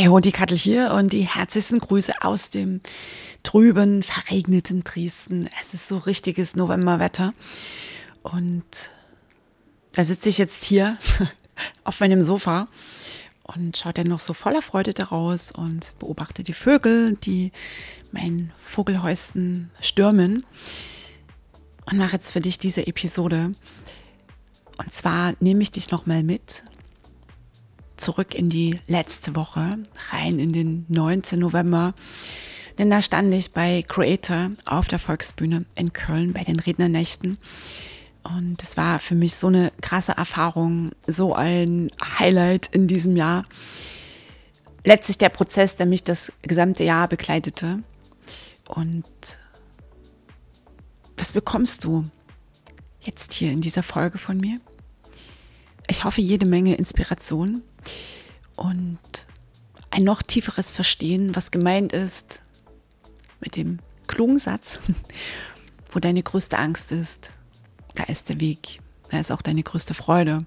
Hey die Kattel hier und die herzlichsten Grüße aus dem trüben, verregneten Dresden. Es ist so richtiges Novemberwetter und da sitze ich jetzt hier auf meinem Sofa und schaut dann noch so voller Freude daraus und beobachte die Vögel, die mein Vogelhäuschen stürmen und mache jetzt für dich diese Episode. Und zwar nehme ich dich nochmal mit zurück in die letzte Woche, rein in den 19. November. Denn da stand ich bei Creator auf der Volksbühne in Köln bei den Rednernächten. Und es war für mich so eine krasse Erfahrung, so ein Highlight in diesem Jahr. Letztlich der Prozess, der mich das gesamte Jahr begleitete. Und was bekommst du jetzt hier in dieser Folge von mir? Ich hoffe, jede Menge Inspiration und ein noch tieferes Verstehen, was gemeint ist mit dem klugen Satz, wo deine größte Angst ist, da ist der Weg, da ist auch deine größte Freude,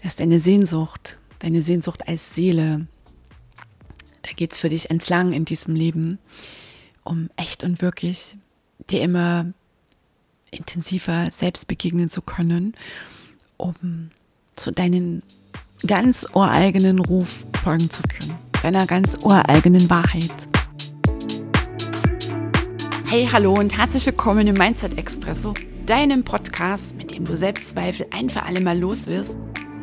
da ist deine Sehnsucht, deine Sehnsucht als Seele. Da geht es für dich entlang in diesem Leben, um echt und wirklich dir immer intensiver selbst begegnen zu können, um zu deinen ganz ureigenen Ruf folgen zu können, deiner ganz ureigenen Wahrheit. Hey, hallo und herzlich willkommen im Mindset Expresso, deinem Podcast, mit dem du Selbstzweifel ein für alle Mal los wirst,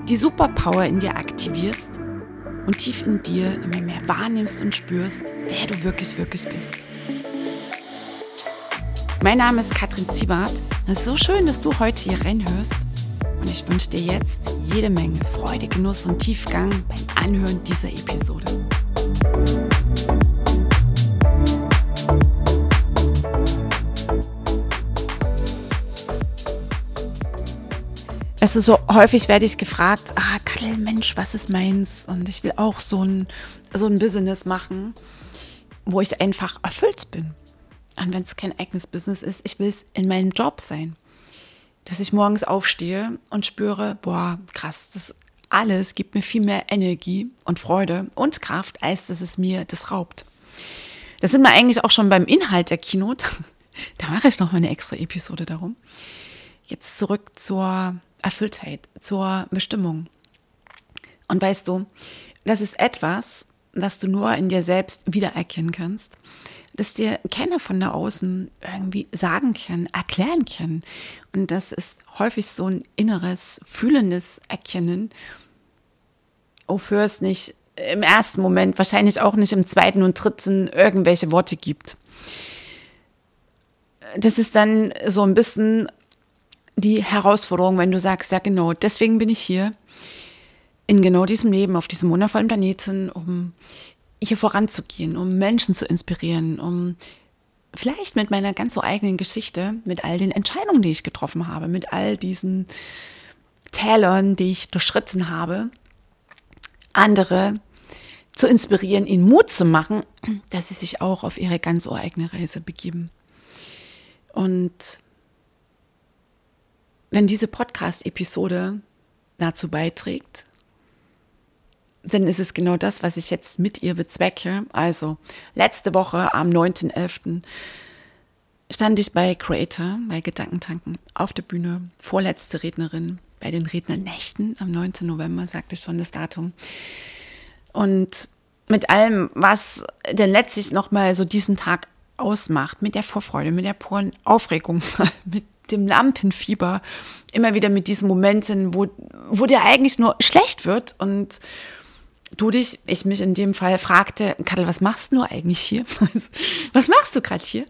die Superpower in dir aktivierst und tief in dir immer mehr wahrnimmst und spürst, wer du wirklich, wirklich bist. Mein Name ist Katrin Ziebart. Es ist so schön, dass du heute hier reinhörst und ich wünsche dir jetzt jede Menge Freude, Genuss und Tiefgang beim Anhören dieser Episode. Du, so häufig werde ich gefragt, ah, Kadel, Mensch, was ist meins? Und ich will auch so ein, so ein Business machen, wo ich einfach erfüllt bin. Und wenn es kein eigenes Business ist, ich will es in meinem Job sein dass ich morgens aufstehe und spüre, boah, krass, das alles gibt mir viel mehr Energie und Freude und Kraft, als dass es mir das raubt. Das sind wir eigentlich auch schon beim Inhalt der Keynote. Da mache ich noch mal eine extra Episode darum. Jetzt zurück zur Erfülltheit, zur Bestimmung. Und weißt du, das ist etwas, was du nur in dir selbst wiedererkennen kannst das dir keiner von da außen irgendwie sagen kann, erklären kann. Und das ist häufig so ein inneres, fühlendes Erkennen, wofür es nicht im ersten Moment, wahrscheinlich auch nicht im zweiten und dritten irgendwelche Worte gibt. Das ist dann so ein bisschen die Herausforderung, wenn du sagst, ja genau, deswegen bin ich hier in genau diesem Leben, auf diesem wundervollen Planeten, um hier voranzugehen, um Menschen zu inspirieren, um vielleicht mit meiner ganz so eigenen Geschichte, mit all den Entscheidungen, die ich getroffen habe, mit all diesen Tälern, die ich durchschritten habe, andere zu inspirieren, ihnen Mut zu machen, dass sie sich auch auf ihre ganz eigene Reise begeben. Und wenn diese Podcast-Episode dazu beiträgt, dann ist es genau das, was ich jetzt mit ihr bezwecke. Also, letzte Woche am 9.11. stand ich bei Creator, bei Gedankentanken, auf der Bühne, vorletzte Rednerin bei den Rednernächten am 19. November, sagte schon das Datum. Und mit allem, was denn letztlich nochmal so diesen Tag ausmacht, mit der Vorfreude, mit der puren Aufregung, mit dem Lampenfieber, immer wieder mit diesen Momenten, wo, wo dir eigentlich nur schlecht wird und du dich, ich mich in dem Fall fragte, Kattel, was machst du eigentlich hier? Was machst du gerade hier?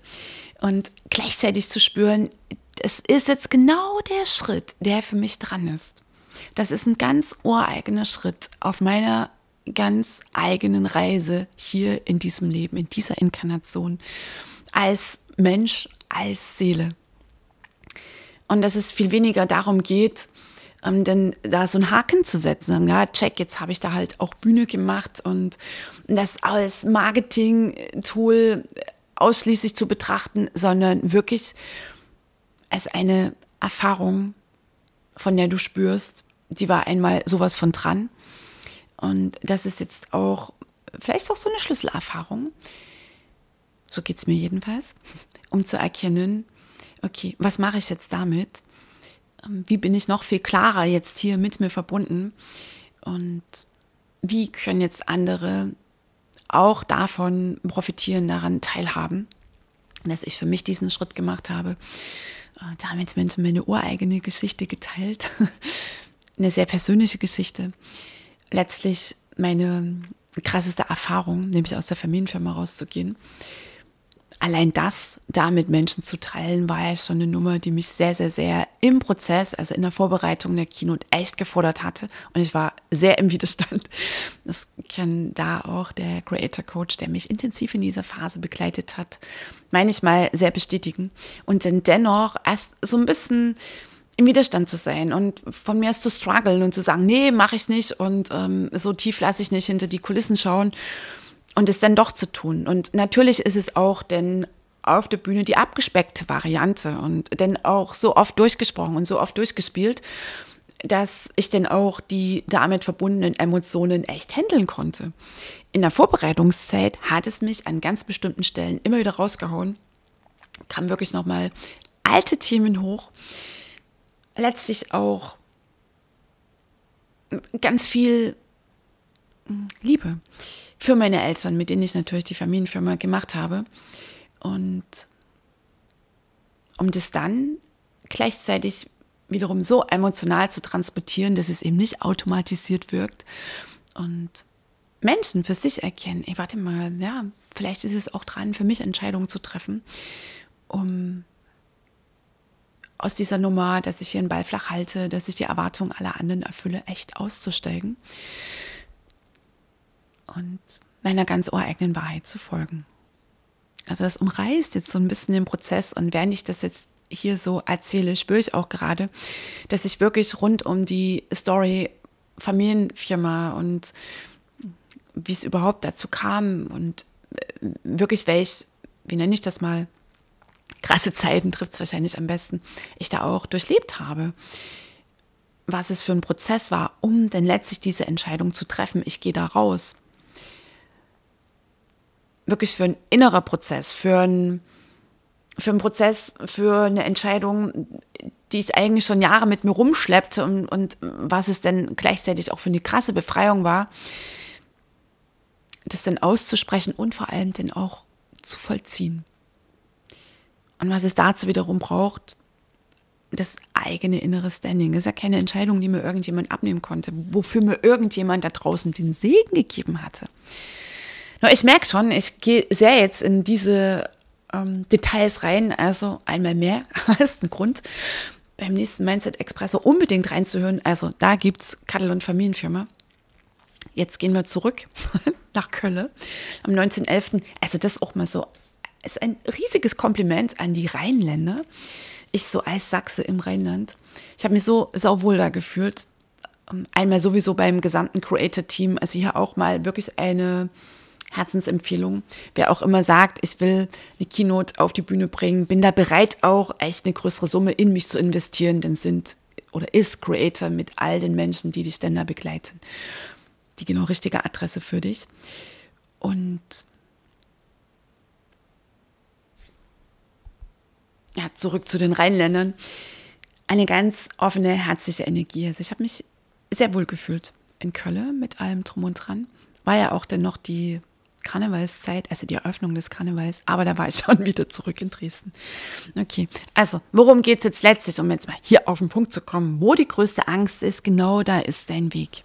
Und gleichzeitig zu spüren, es ist jetzt genau der Schritt, der für mich dran ist. Das ist ein ganz ureigener Schritt auf meiner ganz eigenen Reise hier in diesem Leben, in dieser Inkarnation, als Mensch, als Seele. Und dass es viel weniger darum geht, ähm, denn da so einen Haken zu setzen, sagen, ja, check, jetzt habe ich da halt auch Bühne gemacht und das als Marketing-Tool ausschließlich zu betrachten, sondern wirklich als eine Erfahrung, von der du spürst, die war einmal sowas von dran. Und das ist jetzt auch vielleicht auch so eine Schlüsselerfahrung. So geht es mir jedenfalls, um zu erkennen, okay, was mache ich jetzt damit? Ähm, wie bin ich noch viel klarer jetzt hier mit mir verbunden? Und wie können jetzt andere auch davon profitieren, daran teilhaben, dass ich für mich diesen Schritt gemacht habe. Äh, damit Menschen meine ureigene Geschichte geteilt. Eine sehr persönliche Geschichte. Letztlich meine krasseste Erfahrung, nämlich aus der Familienfirma rauszugehen allein das da mit Menschen zu teilen, war ja schon eine Nummer, die mich sehr, sehr, sehr im Prozess, also in der Vorbereitung der Keynote echt gefordert hatte. Und ich war sehr im Widerstand. Das kann da auch der Creator Coach, der mich intensiv in dieser Phase begleitet hat, meine ich mal sehr bestätigen. Und dann dennoch erst so ein bisschen im Widerstand zu sein und von mir aus zu strugglen und zu sagen, nee, mache ich nicht und ähm, so tief lasse ich nicht hinter die Kulissen schauen und es dann doch zu tun. Und natürlich ist es auch denn auf der Bühne die abgespeckte Variante und dann auch so oft durchgesprochen und so oft durchgespielt, dass ich dann auch die damit verbundenen Emotionen echt handeln konnte. In der Vorbereitungszeit hat es mich an ganz bestimmten Stellen immer wieder rausgehauen, kam wirklich nochmal alte Themen hoch, letztlich auch ganz viel hm, Liebe für meine Eltern, mit denen ich natürlich die Familienfirma gemacht habe. Und um das dann gleichzeitig wiederum so emotional zu transportieren, dass es eben nicht automatisiert wirkt und Menschen für sich erkennen, ey, warte mal, ja, vielleicht ist es auch dran, für mich Entscheidungen zu treffen, um aus dieser Nummer, dass ich hier einen Ball flach halte, dass ich die Erwartungen aller anderen erfülle, echt auszusteigen und meiner ganz ureigenen Wahrheit zu folgen. Also das umreißt jetzt so ein bisschen den Prozess und während ich das jetzt hier so erzähle, spüre ich auch gerade, dass ich wirklich rund um die Story Familienfirma und wie es überhaupt dazu kam und äh, wirklich welch, wie nenne ich das mal, krasse Zeiten trifft es wahrscheinlich am besten, ich da auch durchlebt habe. Was es für ein Prozess war, um dann letztlich diese Entscheidung zu treffen, ich gehe da raus wirklich für ein innerer Prozess, für ein für einen Prozess, für eine Entscheidung, die ich eigentlich schon Jahre mit mir rumschleppte und, und was es denn gleichzeitig auch für eine krasse Befreiung war, das dann auszusprechen und vor allem dann auch zu vollziehen. Und was es dazu wiederum braucht, das eigene innere Standing. Das ist ja keine Entscheidung, die mir irgendjemand abnehmen konnte, wofür mir irgendjemand da draußen den Segen gegeben hatte. Nur ich merke schon, ich gehe sehr jetzt in diese ähm, Details rein. Also einmal mehr als ein Grund, beim nächsten Mindset Expresso unbedingt reinzuhören. Also da gibt es Kattel und Familienfirma. Jetzt gehen wir zurück nach Köln am 19.11. Also das auch mal so, ist ein riesiges Kompliment an die Rheinländer. Ich so als Sachse im Rheinland. Ich habe mich so sauwohl da gefühlt. Ähm, einmal sowieso beim gesamten Creator-Team. Also hier auch mal wirklich eine Herzensempfehlung. Wer auch immer sagt, ich will eine Keynote auf die Bühne bringen, bin da bereit auch echt eine größere Summe in mich zu investieren, denn sind oder ist Creator mit all den Menschen, die dich denn da begleiten. Die genau richtige Adresse für dich. Und ja, zurück zu den Rheinländern. Eine ganz offene, herzliche Energie. Also ich habe mich sehr wohl gefühlt in Köln mit allem drum und dran. War ja auch dann noch die Karnevalszeit, also die Eröffnung des Karnevals, aber da war ich schon wieder zurück in Dresden. Okay, also worum geht es jetzt letztlich, um jetzt mal hier auf den Punkt zu kommen, wo die größte Angst ist, genau da ist dein Weg.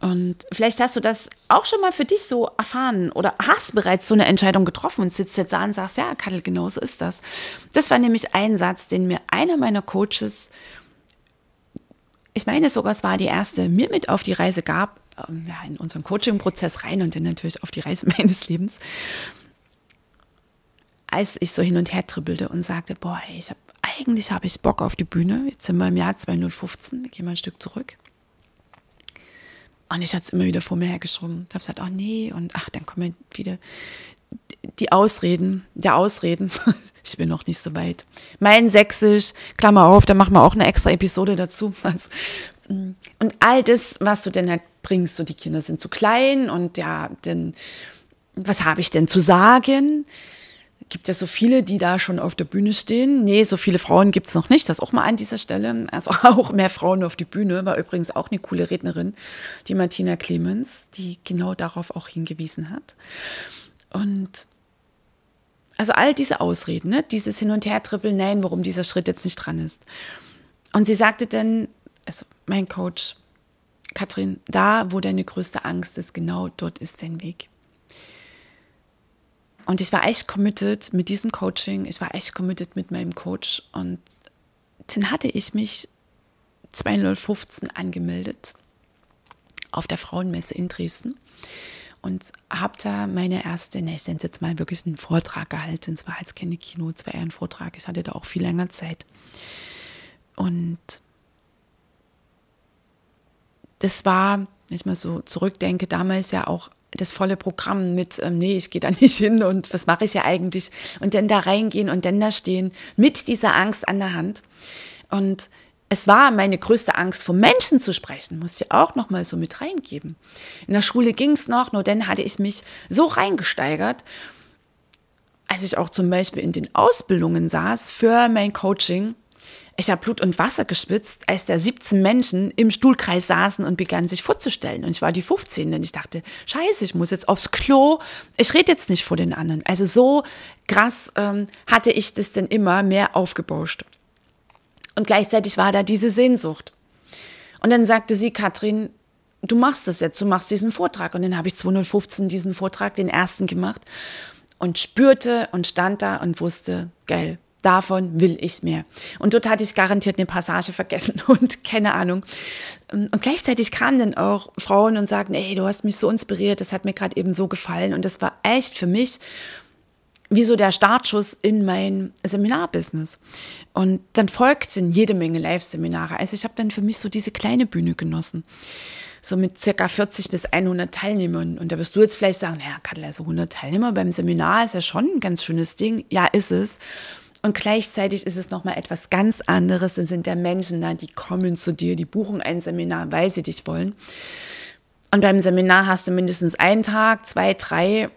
Und vielleicht hast du das auch schon mal für dich so erfahren oder hast bereits so eine Entscheidung getroffen und sitzt jetzt da und sagst, ja, Kattel, genau so ist das. Das war nämlich ein Satz, den mir einer meiner Coaches, ich meine sogar, es war die erste, mir mit auf die Reise gab, ähm, ja, in unseren Coaching-Prozess rein und dann natürlich auf die Reise meines Lebens, als ich so hin und her tribbelte und sagte, boah, ich habe eigentlich habe ich Bock auf die Bühne. Jetzt sind wir im Jahr 2015, gehen wir ein Stück zurück. Und ich hatte es immer wieder vor mir hergeschoben. Ich habe gesagt, oh nee, und ach, dann kommen wieder die Ausreden, der Ausreden. ich bin noch nicht so weit. Mein Sächsisch, Klammer auf, da machen wir auch eine extra Episode dazu. Und all das, was du denn halt bringst, so die Kinder sind zu klein und ja, denn was habe ich denn zu sagen? Gibt ja so viele, die da schon auf der Bühne stehen. Nee, so viele Frauen gibt es noch nicht. Das auch mal an dieser Stelle. Also auch mehr Frauen auf die Bühne. War übrigens auch eine coole Rednerin, die Martina Clemens, die genau darauf auch hingewiesen hat. Und also all diese Ausreden, ne? dieses Hin- und Her-Trippeln, nein, warum dieser Schritt jetzt nicht dran ist. Und sie sagte dann, also mein Coach, Katrin, da, wo deine größte Angst ist, genau dort ist dein Weg. Und ich war echt committed mit diesem Coaching, ich war echt committed mit meinem Coach und dann hatte ich mich 2015 angemeldet auf der Frauenmesse in Dresden und habe da meine erste, ne, ich nenne es jetzt mal wirklich einen Vortrag gehalten. Es war jetzt keine Kino, es war eher ein Vortrag. Ich hatte da auch viel länger Zeit. Und das war, wenn ich mal so zurückdenke, damals ja auch das volle Programm mit, ähm, nee, ich gehe da nicht hin und was mache ich ja eigentlich? Und dann da reingehen und dann da stehen mit dieser Angst an der Hand. Und es war meine größte Angst, vor Menschen zu sprechen, muss ich auch noch mal so mit reingeben. In der Schule ging es noch, nur dann hatte ich mich so reingesteigert, als ich auch zum Beispiel in den Ausbildungen saß für mein Coaching. Ich habe Blut und Wasser geschwitzt, als da 17 Menschen im Stuhlkreis saßen und begannen sich vorzustellen. Und ich war die 15. Und ich dachte, scheiße, ich muss jetzt aufs Klo. Ich rede jetzt nicht vor den anderen. Also so krass ähm, hatte ich das denn immer mehr aufgebauscht. Und gleichzeitig war da diese Sehnsucht. Und dann sagte sie, Katrin, du machst das jetzt, du machst diesen Vortrag. Und dann habe ich 2015 diesen Vortrag, den ersten gemacht und spürte und stand da und wusste, geil, davon will ich mehr. Und dort hatte ich garantiert eine Passage vergessen und keine Ahnung. Und gleichzeitig kamen dann auch Frauen und sagten, ey, du hast mich so inspiriert, das hat mir gerade eben so gefallen. Und das war echt für mich wie so der Startschuss in mein Seminarbusiness. Und dann folgten jede Menge Live-Seminare. Also ich habe dann für mich so diese kleine Bühne genossen. So mit circa 40 bis 100 Teilnehmern. Und da wirst du jetzt vielleicht sagen, naja, Kattel, also 100 Teilnehmer beim Seminar ist ja schon ein ganz schönes Ding. Ja, ist es. Und gleichzeitig ist es nochmal etwas ganz anderes. Dann sind der Menschen da, die kommen zu dir, die buchen ein Seminar, weil sie dich wollen. Und beim Seminar hast du mindestens einen Tag, zwei, drei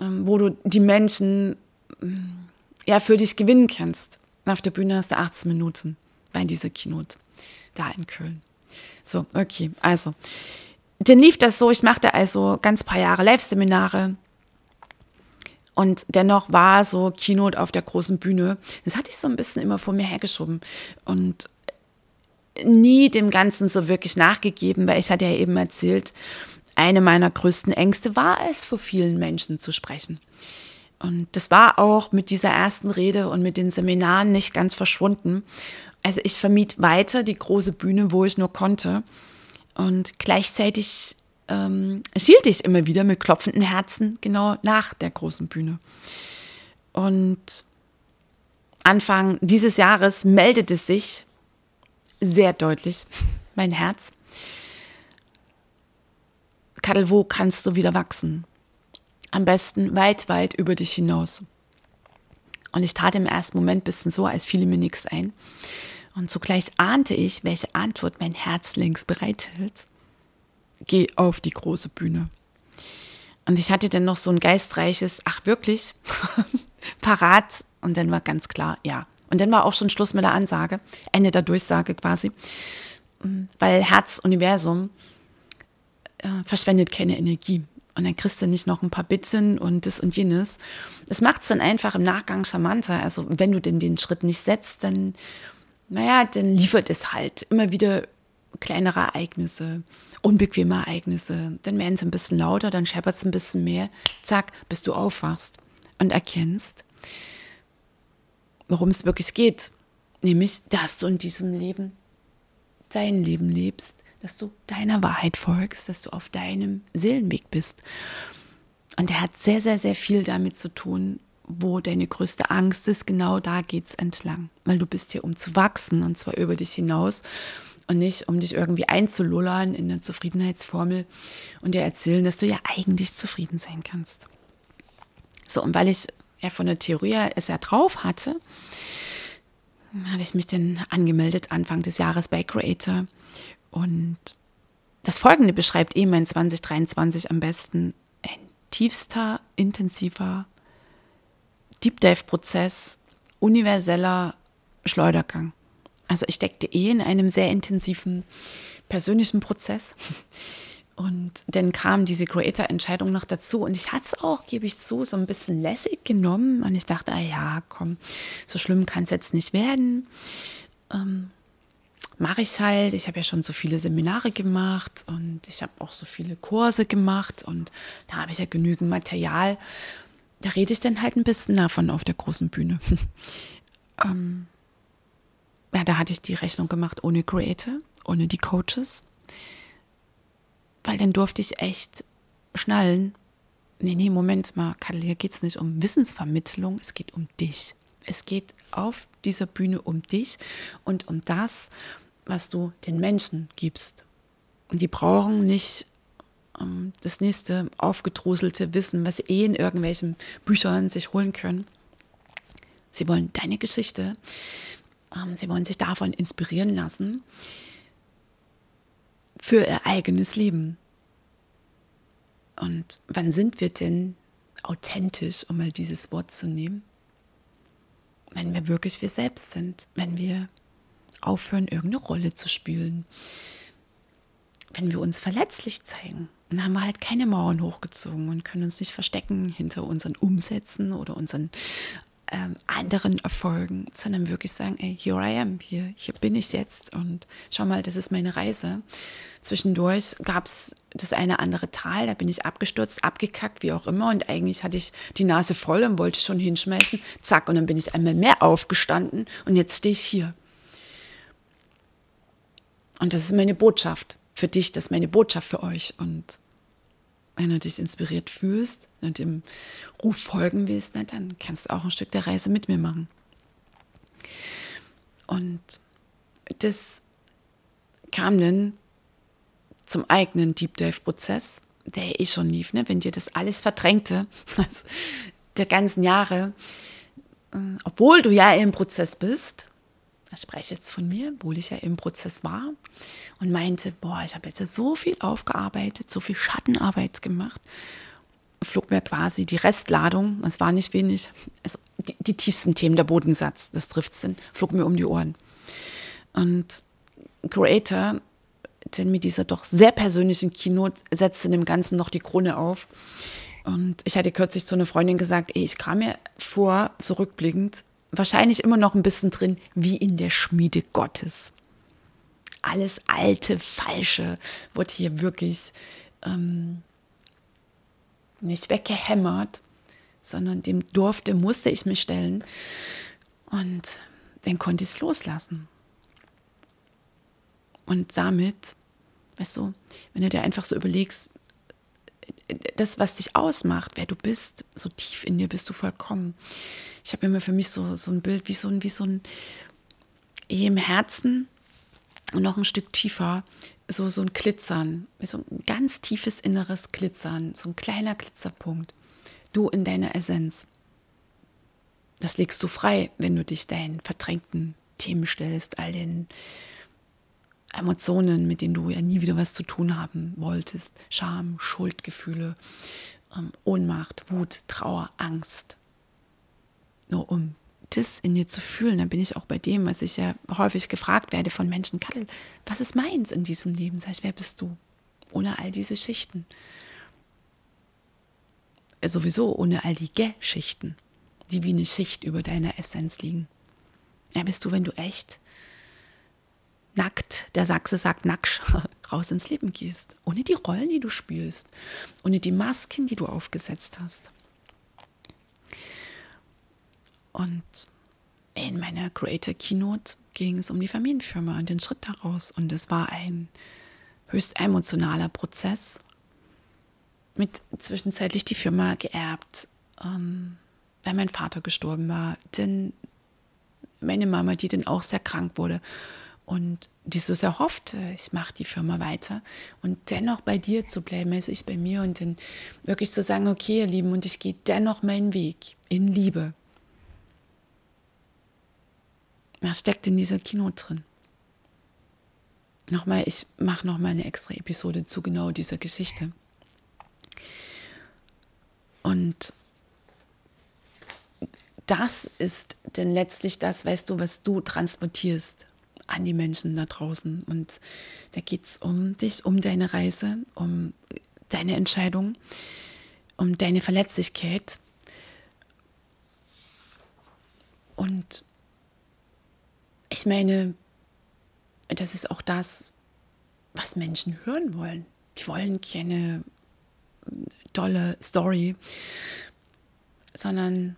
ähm, wo du die Menschen ja für dich gewinnen kannst. Auf der Bühne hast du 18 Minuten bei dieser Keynote da in Köln. So, okay, also. Dann lief das so, ich machte also ganz paar Jahre Live-Seminare und dennoch war so Keynote auf der großen Bühne, das hatte ich so ein bisschen immer vor mir hergeschoben und nie dem Ganzen so wirklich nachgegeben, weil ich hatte ja eben erzählt, eine meiner größten Ängste war es, vor vielen Menschen zu sprechen. Und das war auch mit dieser ersten Rede und mit den Seminaren nicht ganz verschwunden. Also ich vermied weiter die große Bühne, wo ich nur konnte. Und gleichzeitig ähm, schielt ich immer wieder mit klopfenden Herzen genau nach der großen Bühne. Und Anfang dieses Jahres meldete sich sehr deutlich mein Herz Kadel, wo kannst du wieder wachsen? Am besten weit, weit über dich hinaus. Und ich tat im ersten Moment ein bisschen so, als fiele mir nichts ein. Und zugleich ahnte ich, welche Antwort mein Herz links bereithält. Geh auf die große Bühne. Und ich hatte dann noch so ein geistreiches, ach wirklich, parat. Und dann war ganz klar, ja. Und dann war auch schon Schluss mit der Ansage, Ende der Durchsage quasi. Weil Herz, Universum, äh, verschwendet keine Energie. Und dann kriegst du nicht noch ein paar Bitzen und das und jenes. Das macht es dann einfach im Nachgang charmanter. Also wenn du denn den Schritt nicht setzt, dann, naja, dann liefert es halt immer wieder kleinere Ereignisse, unbequeme Ereignisse. Dann werden sie ein bisschen lauter, dann scheppert es ein bisschen mehr. Zack, bis du aufwachst und erkennst, worum es wirklich geht. Nämlich, dass du in diesem Leben dein Leben lebst dass du deiner Wahrheit folgst, dass du auf deinem Seelenweg bist. Und er hat sehr, sehr, sehr viel damit zu tun, wo deine größte Angst ist. Genau da geht es entlang. Weil du bist hier, um zu wachsen und zwar über dich hinaus und nicht, um dich irgendwie einzulullern in eine Zufriedenheitsformel und dir erzählen, dass du ja eigentlich zufrieden sein kannst. So, und weil ich ja von der Theorie es ja drauf hatte, hatte ich mich dann angemeldet Anfang des Jahres bei Creator Und das Folgende beschreibt eben mein 2023 am besten. Ein tiefster, intensiver Deep Dive-Prozess, universeller Schleudergang. Also ich steckte eh in einem sehr intensiven persönlichen Prozess. Und dann kam diese Creator-Entscheidung noch dazu. Und ich hatte es auch, gebe ich zu, so ein bisschen lässig genommen. Und ich dachte, ah ja, komm, so schlimm kann es jetzt nicht werden. Ähm, Mache ich halt. Ich habe ja schon so viele Seminare gemacht und ich habe auch so viele Kurse gemacht. Und da habe ich ja genügend Material. Da rede ich dann halt ein bisschen davon auf der großen Bühne. ähm, ja, da hatte ich die Rechnung gemacht ohne Creator, ohne die Coaches weil dann durfte ich echt schnallen. Nee, nee, Moment mal, Kadel, hier geht es nicht um Wissensvermittlung, es geht um dich. Es geht auf dieser Bühne um dich und um das, was du den Menschen gibst. Und die brauchen nicht ähm, das nächste aufgedroselte Wissen, was sie eh in irgendwelchen Büchern sich holen können. Sie wollen deine Geschichte. Ähm, sie wollen sich davon inspirieren lassen für ihr eigenes Leben. Und wann sind wir denn authentisch, um mal dieses Wort zu nehmen? Wenn wir wirklich wir selbst sind, wenn wir aufhören, irgendeine Rolle zu spielen, wenn wir uns verletzlich zeigen, dann haben wir halt keine Mauern hochgezogen und können uns nicht verstecken hinter unseren Umsätzen oder unseren ähm, anderen Erfolgen, sondern wirklich sagen, ey, here I am, hier, hier bin ich jetzt und schau mal, das ist meine Reise. Zwischendurch gab es das eine andere Tal, da bin ich abgestürzt, abgekackt, wie auch immer und eigentlich hatte ich die Nase voll und wollte schon hinschmeißen, zack, und dann bin ich einmal mehr aufgestanden und jetzt stehe ich hier. Und das ist meine Botschaft für dich, das ist meine Botschaft für euch und wenn du dich inspiriert fühlst und dem Ruf folgen willst, na, dann kannst du auch ein Stück der Reise mit mir machen. Und das kam dann zum eigenen Deep Dive-Prozess, der eh schon lief, ne? wenn dir das alles verdrängte, der ganzen Jahre, äh, obwohl du ja im Prozess bist, ich spreche jetzt von mir, obwohl ich ja im Prozess war und meinte, boah, ich habe jetzt so viel aufgearbeitet, so viel Schattenarbeit gemacht, flog mir quasi die Restladung, es war nicht wenig, also die, die tiefsten Themen, der Bodensatz, das trifft es, flog mir um die Ohren. Und Creator, denn mit dieser doch sehr persönlichen Keynote, setzte dem Ganzen noch die Krone auf. Und ich hatte kürzlich zu einer Freundin gesagt, ey, ich kam mir vor, zurückblickend, wahrscheinlich immer noch ein bisschen drin, wie in der Schmiede Gottes. Alles alte, falsche wurde hier wirklich ähm, nicht weggehämmert, sondern dem durfte, musste ich mich stellen. Und dann konnte ich es loslassen. Und damit, weißt du, wenn du dir einfach so überlegst, das, was dich ausmacht, wer du bist, so tief in dir bist du vollkommen. Ich habe immer für mich so, so ein Bild wie so ein, wie so ein eh im Herzen und noch ein Stück tiefer, so, so ein Glitzern, so ein ganz tiefes inneres Glitzern, so ein kleiner Glitzerpunkt. Du in deiner Essenz. Das legst du frei, wenn du dich deinen verdrängten Themen stellst, all den Emotionen, mit denen du ja nie wieder was zu tun haben wolltest. Scham, Schuldgefühle, ähm, Ohnmacht, Wut, Trauer, Angst. Nur um das in dir zu fühlen, dann bin ich auch bei dem, was ich ja häufig gefragt werde von Menschen, Kattel, was ist meins in diesem Leben? Sag ich, wer bist du? Ohne all diese Schichten. Äh, sowieso ohne all die Geschichten, die wie eine Schicht über deiner Essenz liegen. Wer bist du, wenn du echt nackt, der Sachse sagt nackt, raus ins Leben gehst. Ohne die Rollen, die du spielst. Ohne die Masken, die du aufgesetzt hast. Und in meiner Creator Keynote ging es um die Familienfirma und den Schritt daraus. Und es war ein höchst emotionaler Prozess. Mit zwischenzeitlich die Firma geerbt, ähm, weil mein Vater gestorben war. Denn meine Mama, die dann auch sehr krank wurde und die so sehr hoffte, ich mache die Firma weiter und dennoch bei dir zu bleiben, als ich bei mir und dann wirklich zu sagen, okay, ihr Lieben, und ich gehe dennoch meinen Weg in Liebe. Was steckt in dieser Kino drin? nochmal, ich mache nochmal eine extra Episode zu genau dieser Geschichte. Und das ist denn letztlich das, weißt du, was du transportierst an die Menschen da draußen. Und da geht es um dich, um deine Reise, um deine Entscheidung, um deine Verletzlichkeit. Und ich meine, das ist auch das, was Menschen hören wollen. Die wollen keine tolle Story, sondern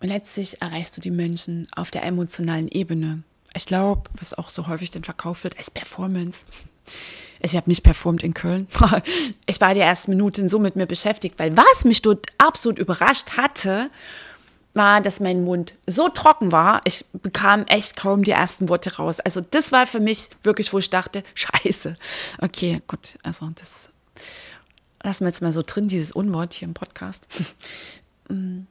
letztlich erreichst du die Menschen auf der emotionalen Ebene. Ich glaube, was auch so häufig dann verkauft wird, ist Performance. Ich habe nicht performt in Köln. Ich war die ersten Minuten so mit mir beschäftigt, weil was mich dort absolut überrascht hatte, war, dass mein Mund so trocken war, ich bekam echt kaum die ersten Worte raus. Also das war für mich wirklich, wo ich dachte, scheiße. Okay, gut, also das lassen wir jetzt mal so drin, dieses Unwort hier im Podcast.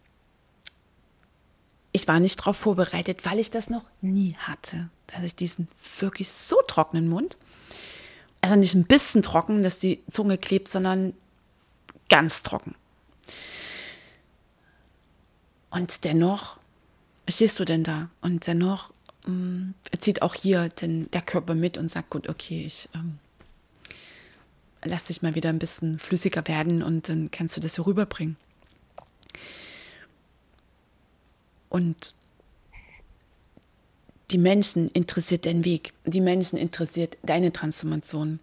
Ich war nicht darauf vorbereitet, weil ich das noch nie hatte, dass ich diesen wirklich so trockenen Mund, also nicht ein bisschen trocken, dass die Zunge klebt, sondern ganz trocken. Und dennoch stehst du denn da? Und dennoch ähm, zieht auch hier den, der Körper mit und sagt, gut, okay, ich ähm, lass dich mal wieder ein bisschen flüssiger werden und dann kannst du das hier rüberbringen. Und die Menschen interessiert dein Weg, die Menschen interessiert deine Transformation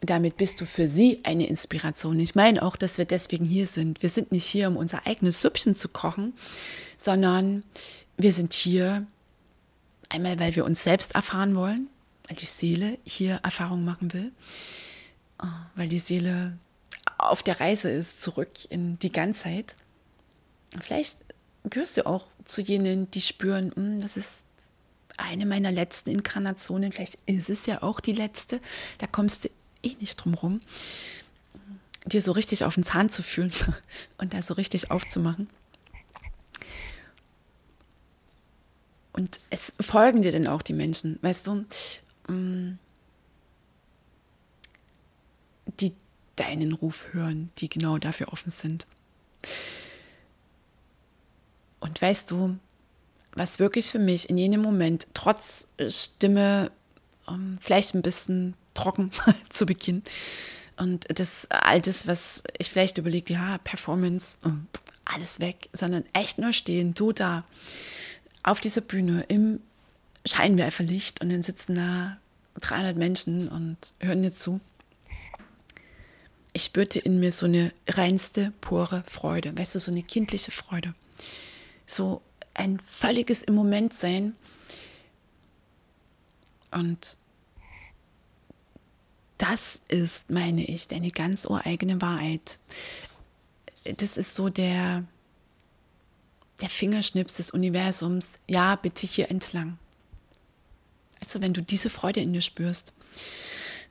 damit bist du für sie eine Inspiration. Ich meine auch, dass wir deswegen hier sind. Wir sind nicht hier, um unser eigenes Süppchen zu kochen, sondern wir sind hier einmal, weil wir uns selbst erfahren wollen, weil die Seele hier Erfahrung machen will, oh, weil die Seele auf der Reise ist, zurück in die Ganzheit. Vielleicht gehörst du auch zu jenen, die spüren, hm, das ist eine meiner letzten Inkarnationen, vielleicht ist es ja auch die letzte, da kommst du eh nicht drum rum, dir so richtig auf den Zahn zu fühlen und da so richtig aufzumachen. Und es folgen dir denn auch die Menschen, weißt du, mm, die deinen Ruf hören, die genau dafür offen sind. Und weißt du, was wirklich für mich in jenem Moment trotz Stimme ähm, vielleicht ein bisschen trocken zu Beginn. Und das all das, was ich vielleicht überlegt, ja, Performance, alles weg, sondern echt nur stehen, du da auf dieser Bühne im Scheinwerferlicht und dann sitzen da 300 Menschen und hören dir zu. Ich spürte in mir so eine reinste, pure Freude, weißt du, so eine kindliche Freude. So ein völliges im Moment sein. Und das ist, meine ich, deine ganz ureigene Wahrheit. Das ist so der, der Fingerschnips des Universums. Ja, bitte hier entlang. Also wenn du diese Freude in dir spürst,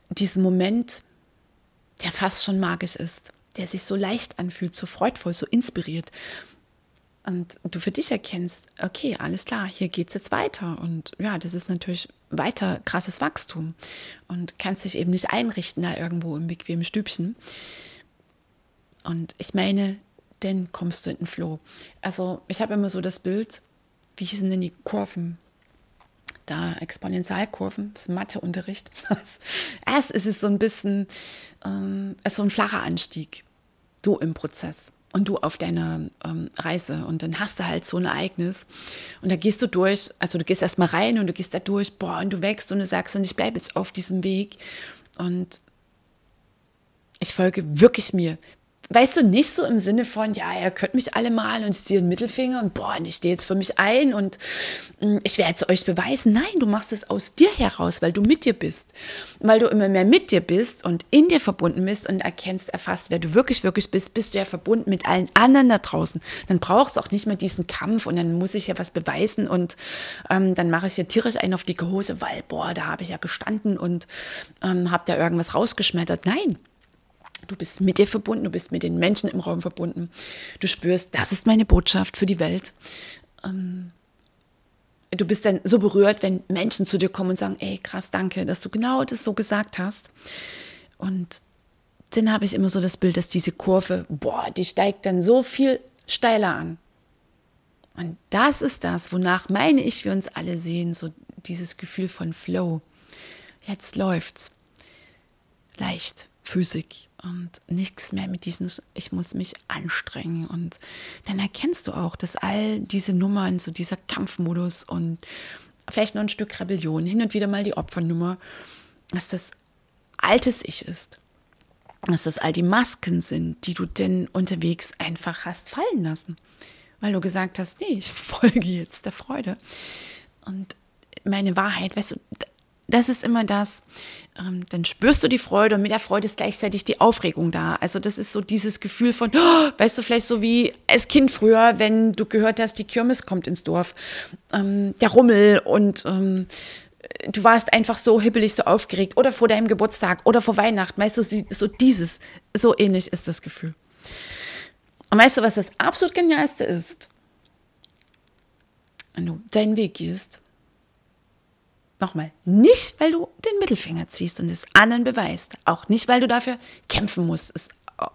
diesen Moment, der fast schon magisch ist, der sich so leicht anfühlt, so freudvoll, so inspiriert, und du für dich erkennst, okay, alles klar, hier geht es jetzt weiter. Und ja, das ist natürlich weiter krasses Wachstum und kannst dich eben nicht einrichten da irgendwo im bequemen Stübchen. Und ich meine, dann kommst du in den Flow. Also ich habe immer so das Bild, wie hießen denn die Kurven? Da Exponentialkurven, das ist Matheunterricht. Erst ist es so ein bisschen, ähm, so ein flacher Anstieg, so im Prozess und du auf deiner ähm, Reise. Und dann hast du halt so ein Ereignis. Und da gehst du durch, also du gehst erstmal rein und du gehst da durch, boah, und du wächst und du sagst, und ich bleibe jetzt auf diesem Weg. Und ich folge wirklich mir, weißt du, nicht so im Sinne von, ja, ihr könnt mich alle mal und ich ziehe den Mittelfinger und boah, und ich stehe jetzt für mich ein und mh, mm, ich werde es euch beweisen. Nein, du machst es aus dir heraus, weil du mit dir bist. Weil du immer mehr mit dir bist und in dir verbunden bist und erkennst, erfasst, wer du wirklich, wirklich bist, bist du ja verbunden mit allen anderen da draußen. Dann brauchst du auch nicht mehr diesen Kampf und dann muss ich ja was beweisen und ähm, dann mache ich ja tierisch einen auf die Hose, weil, boah, da habe ich ja gestanden und ähm, habe da irgendwas rausgeschmettert. Nein, Du bist mit dir verbunden, du bist mit den Menschen im Raum verbunden. Du spürst, das ist meine Botschaft für die Welt. Ähm, du bist dann so berührt, wenn Menschen zu dir kommen und sagen, ey, krass, danke, dass du genau das so gesagt hast. Und dann habe ich immer so das Bild, dass diese Kurve, boah, die steigt dann so viel steiler an. Und das ist das, wonach meine ich, wir uns alle sehen, so dieses Gefühl von Flow. Jetzt läuft's. Leicht, physik und nichts mehr mit diesen, ich muss mich anstrengen. Und dann erkennst du auch, dass all diese Nummern, so dieser Kampfmodus und vielleicht noch ein Stück Rebellion, hin und wieder mal die Opfernummer, dass das altes Ich ist dass das all die Masken sind, die du denn unterwegs einfach hast fallen lassen. Weil du gesagt hast, nee, ich folge jetzt der Freude. Und meine Wahrheit, weißt du, das ist immer das, ähm, dann spürst du die Freude und mit der Freude ist gleichzeitig die Aufregung da. Also das ist so dieses Gefühl von, oh, weißt du, vielleicht so wie als Kind früher, wenn du gehört hast, die Kirmes kommt ins Dorf, ähm, der Rummel und ähm, du warst einfach so hibbelig, so aufgeregt oder vor deinem Geburtstag oder vor Weihnachten, weißt du, so dieses, so ähnlich ist das Gefühl. Und weißt du, was das absolut genialste ist? Wenn du deinen Weg gehst, nochmal, nicht, weil du den Mittelfinger ziehst und es anderen beweist, auch nicht, weil du dafür kämpfen musst. Es,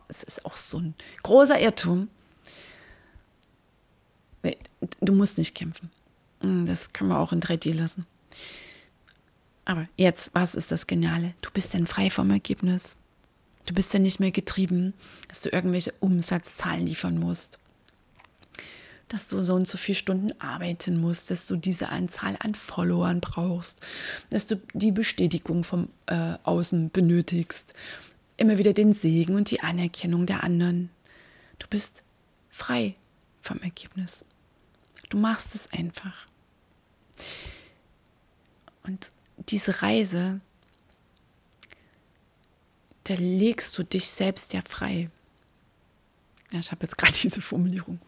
es ist auch so ein großer Irrtum. Du musst nicht kämpfen. Hm, das können wir auch in 3D lassen. Aber jetzt, was ist das Geniale? Du bist dann frei vom Ergebnis. Du bist dann nicht mehr getrieben, dass du irgendwelche Umsatzzahlen liefern musst. Dass du so und so viele Stunden arbeiten musst, dass du diese Anzahl an Followern brauchst, dass du die Bestätigung vom äh, Außen benötigst, immer wieder den Segen und die Anerkennung der anderen. Du bist frei vom Ergebnis. Du machst es einfach. Und diese Reise, da legst du dich selbst ja frei. Ja, ich habe jetzt gerade diese Formulierung.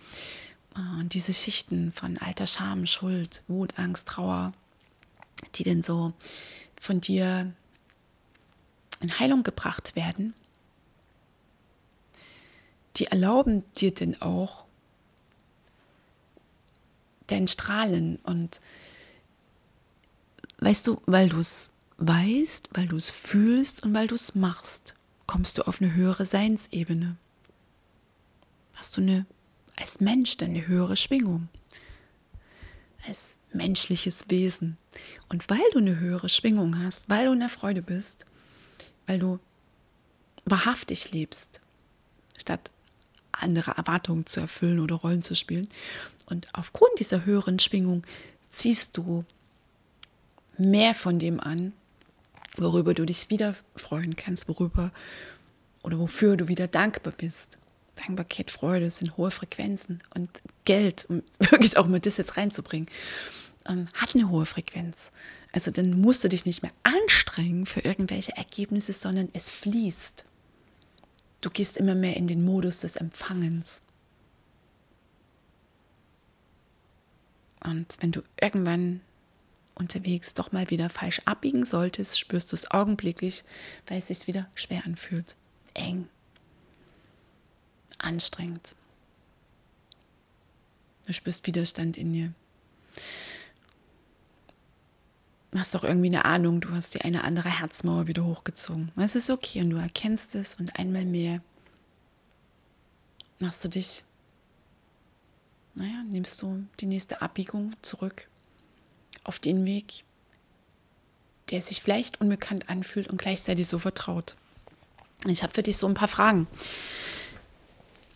Ah, und diese Schichten von alter Scham, Schuld, Wut, Angst, Trauer, die denn so von dir in Heilung gebracht werden, die erlauben dir denn auch dein Strahlen und Weißt du, weil du es weißt, weil du es fühlst und weil du es machst, kommst du auf eine höhere Seinsebene. Hast du eine, als Mensch eine höhere Schwingung. Als menschliches Wesen. Und weil du eine höhere Schwingung hast, weil du in der Freude bist, weil du wahrhaftig lebst, statt andere Erwartungen zu erfüllen oder Rollen zu spielen. Und aufgrund dieser höheren Schwingung ziehst du mehr von dem an, worüber du dich wieder freuen kannst, worüber oder wofür du wieder dankbar bist. Dankbarkeit, Freude sind hohe Frequenzen und Geld, um wirklich auch mal das jetzt reinzubringen, ähm, hat eine hohe Frequenz. Also dann musst du dich nicht mehr anstrengen für irgendwelche Ergebnisse, sondern es fließt. Du gehst immer mehr in den Modus des Empfangens. Und wenn du irgendwann unterwegs doch mal wieder falsch abbiegen solltest, spürst du es augenblicklich, weil es sich wieder schwer anfühlt. Eng. Anstrengend. Du spürst Widerstand in dir. Du hast doch irgendwie eine Ahnung, du hast die eine andere Herzmauer wieder hochgezogen. Es ist okay und du erkennst es und einmal mehr machst du dich, naja, nimmst du die nächste Abbiegung zurück auf den Weg, der sich vielleicht unbekannt anfühlt und gleichzeitig so vertraut. Ich habe für dich so ein paar Fragen.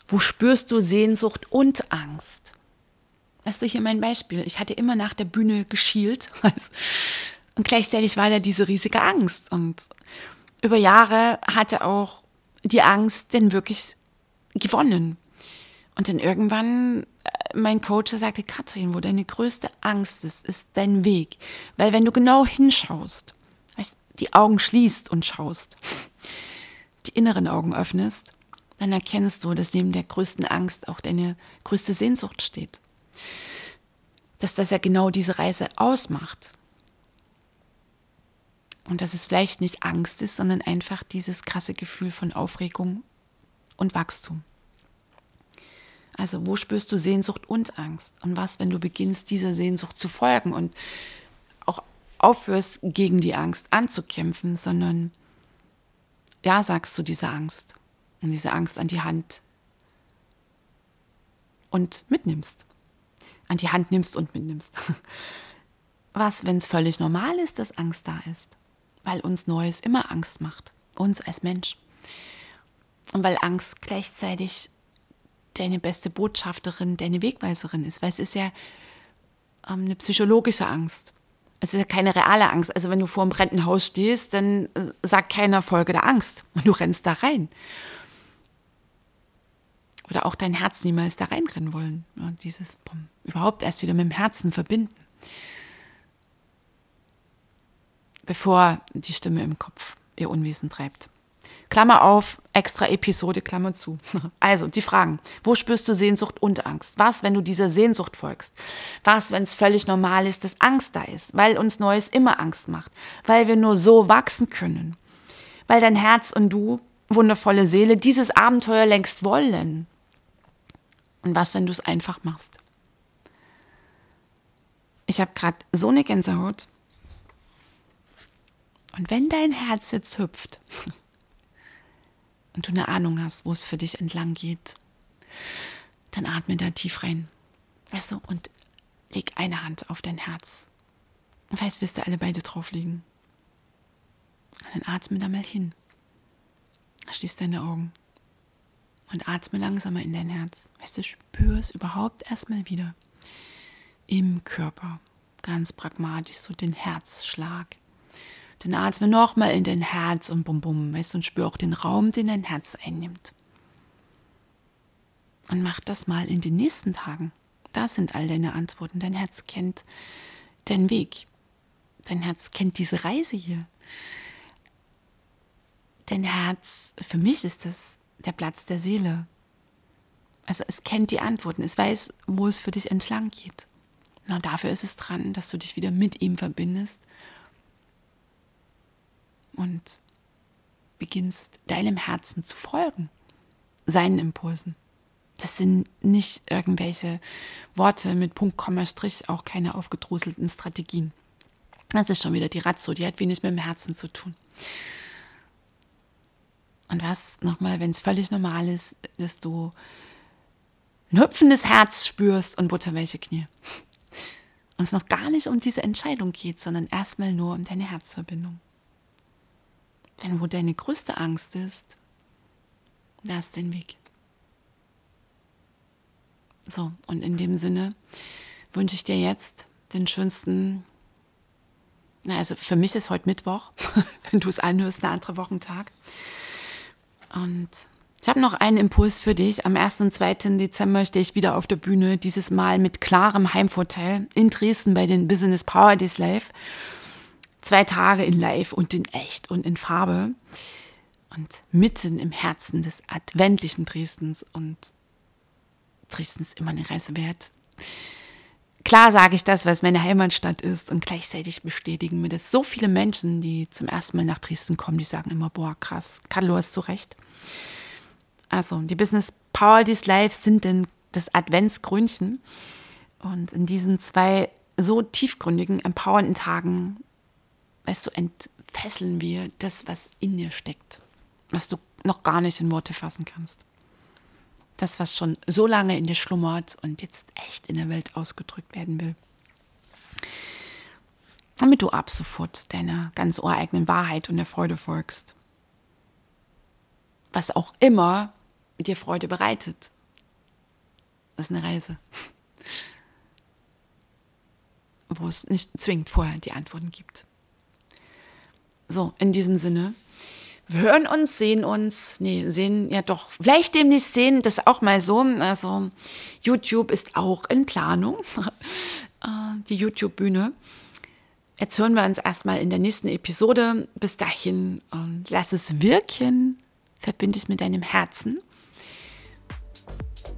Wo spürst du Sehnsucht und Angst? Weißt du hier mein Beispiel? Ich hatte immer nach der Bühne geschielt und gleichzeitig war da diese riesige Angst. Und über Jahre hatte auch die Angst denn wirklich gewonnen. Und dann irgendwann mein Coach sagte, Katrin, wo deine größte Angst ist, ist dein Weg. Weil wenn du genau hinschaust, die Augen schließt und schaust, die inneren Augen öffnest, dann erkennst du, dass neben der größten Angst auch deine größte Sehnsucht steht. Dass das ja genau diese Reise ausmacht. Und dass es vielleicht nicht Angst ist, sondern einfach dieses krasse Gefühl von Aufregung und Wachstum. Also wo spürst du Sehnsucht und Angst? Und was, wenn du beginnst, dieser Sehnsucht zu folgen und auch aufhörst, gegen die Angst anzukämpfen, sondern ja sagst zu dieser Angst und diese Angst an die Hand und mitnimmst. An die Hand nimmst und mitnimmst. Was, wenn es völlig normal ist, dass Angst da ist? Weil uns Neues immer Angst macht. Uns als Mensch. Und weil Angst gleichzeitig deine beste Botschafterin, deine Wegweiserin ist. Weil es ist ja ähm, eine psychologische Angst. Es ist ja keine reale Angst. Also wenn du vor einem brennenden Haus stehst, dann äh, sagt keiner Folge der Angst und du rennst da rein oder auch dein Herz niemals da reinrennen wollen. Und dieses boom, überhaupt erst wieder mit dem Herzen verbinden. Bevor die Stimme im Kopf ihr Unwesen treibt. Klammer auf, extra Episode, Klammer zu. Also die Fragen. Wo spürst du Sehnsucht und Angst? Was, wenn du dieser Sehnsucht folgst? Was, wenn es völlig normal ist, dass Angst da ist? Weil uns Neues immer Angst macht. Weil wir nur so wachsen können. Weil dein Herz und du, wundervolle Seele, dieses Abenteuer längst wollen. Und was, wenn du es einfach machst? Ich habe gerade so eine Gänsehaut. Und wenn dein Herz jetzt hüpft und du eine Ahnung hast, wo es für dich entlang geht, dann atme da tief rein. Weißt du, und leg eine Hand auf dein Herz. Und weißt, wirst du alle beide drauf liegen. Dann atme da mal hin. Schließ deine Augen und atme langsamer in dein Herz. Weißt du, spür es überhaupt erstmal wieder im Körper. Ganz pragmatisch, so den Herzschlag. Dann atme nochmal in dein Herz und bum bum, weißt du, und spür auch den Raum, den dein Herz einnimmt. Und mach das mal in den nächsten Tagen. Da sind all deine Antworten. Dein Herz kennt deinen Weg. Dein Herz kennt diese Reise hier. Dein Herz, für mich ist das der Platz der Seele. Also es kennt die Antworten, es weiß, wo es für dich entlang geht. Na, dafür ist es dran, dass du dich wieder mit ihm verbindest und beginnst deinem Herzen zu folgen, seinen Impulsen. Das sind nicht irgendwelche Worte mit Punkt, Komma, Strich, auch keine aufgedröselten Strategien. Das ist schon wieder die Ratio, die hat wenig mit dem Herzen zu tun. Und was nochmal, wenn es völlig normal ist, dass du ein hüpfendes Herz spürst und butterwelche Knie. Und es noch gar nicht um diese Entscheidung geht, sondern erstmal nur um deine Herzverbindung. Denn wo deine größte Angst ist, da ist dein Weg. So, und in dem Sinne wünsche ich dir jetzt den schönsten, na, also für mich ist heute Mittwoch, wenn du es anhörst, ein anderer Wochentag. Und ich habe noch einen Impuls für dich. Am 1. und 2. Dezember stehe ich wieder auf der Bühne, dieses Mal mit klarem Heimvorteil in Dresden bei den Business Power Days Live. Zwei Tage in Live und in echt und in Farbe. Und mitten im Herzen des adventlichen Dresdens. Und Dresden ist immer eine Reise wert. Klar sage ich das, weil es meine Heimatstadt ist und gleichzeitig bestätigen mir das so viele Menschen, die zum ersten Mal nach Dresden kommen, die sagen immer, boah, krass, Carlo hast du recht. Also die Business Power Days Live sind denn das Adventsgrünchen und in diesen zwei so tiefgründigen, empowernden Tagen, weißt du, entfesseln wir das, was in dir steckt, was du noch gar nicht in Worte fassen kannst. Das, was schon so lange in dir schlummert und jetzt echt in der Welt ausgedrückt werden will. Damit du ab sofort deiner ganz ureigenen Wahrheit und der Freude folgst. Was auch immer dir Freude bereitet. Das ist eine Reise. Wo es nicht zwingend vorher die Antworten gibt. So, in diesem Sinne wir hören uns, sehen uns, nee, sehen ja doch, vielleicht demnächst sehen, das auch mal so. Also YouTube ist auch in Planung, äh, die YouTube-Bühne. Jetzt hören wir uns erstmal in der nächsten Episode. Bis dahin, ähm, lass es wirken, verbinde es mit deinem Herzen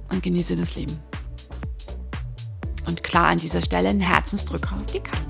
und genieße das Leben. Und klar an dieser Stelle ein Herzensdrücker auf die Karte.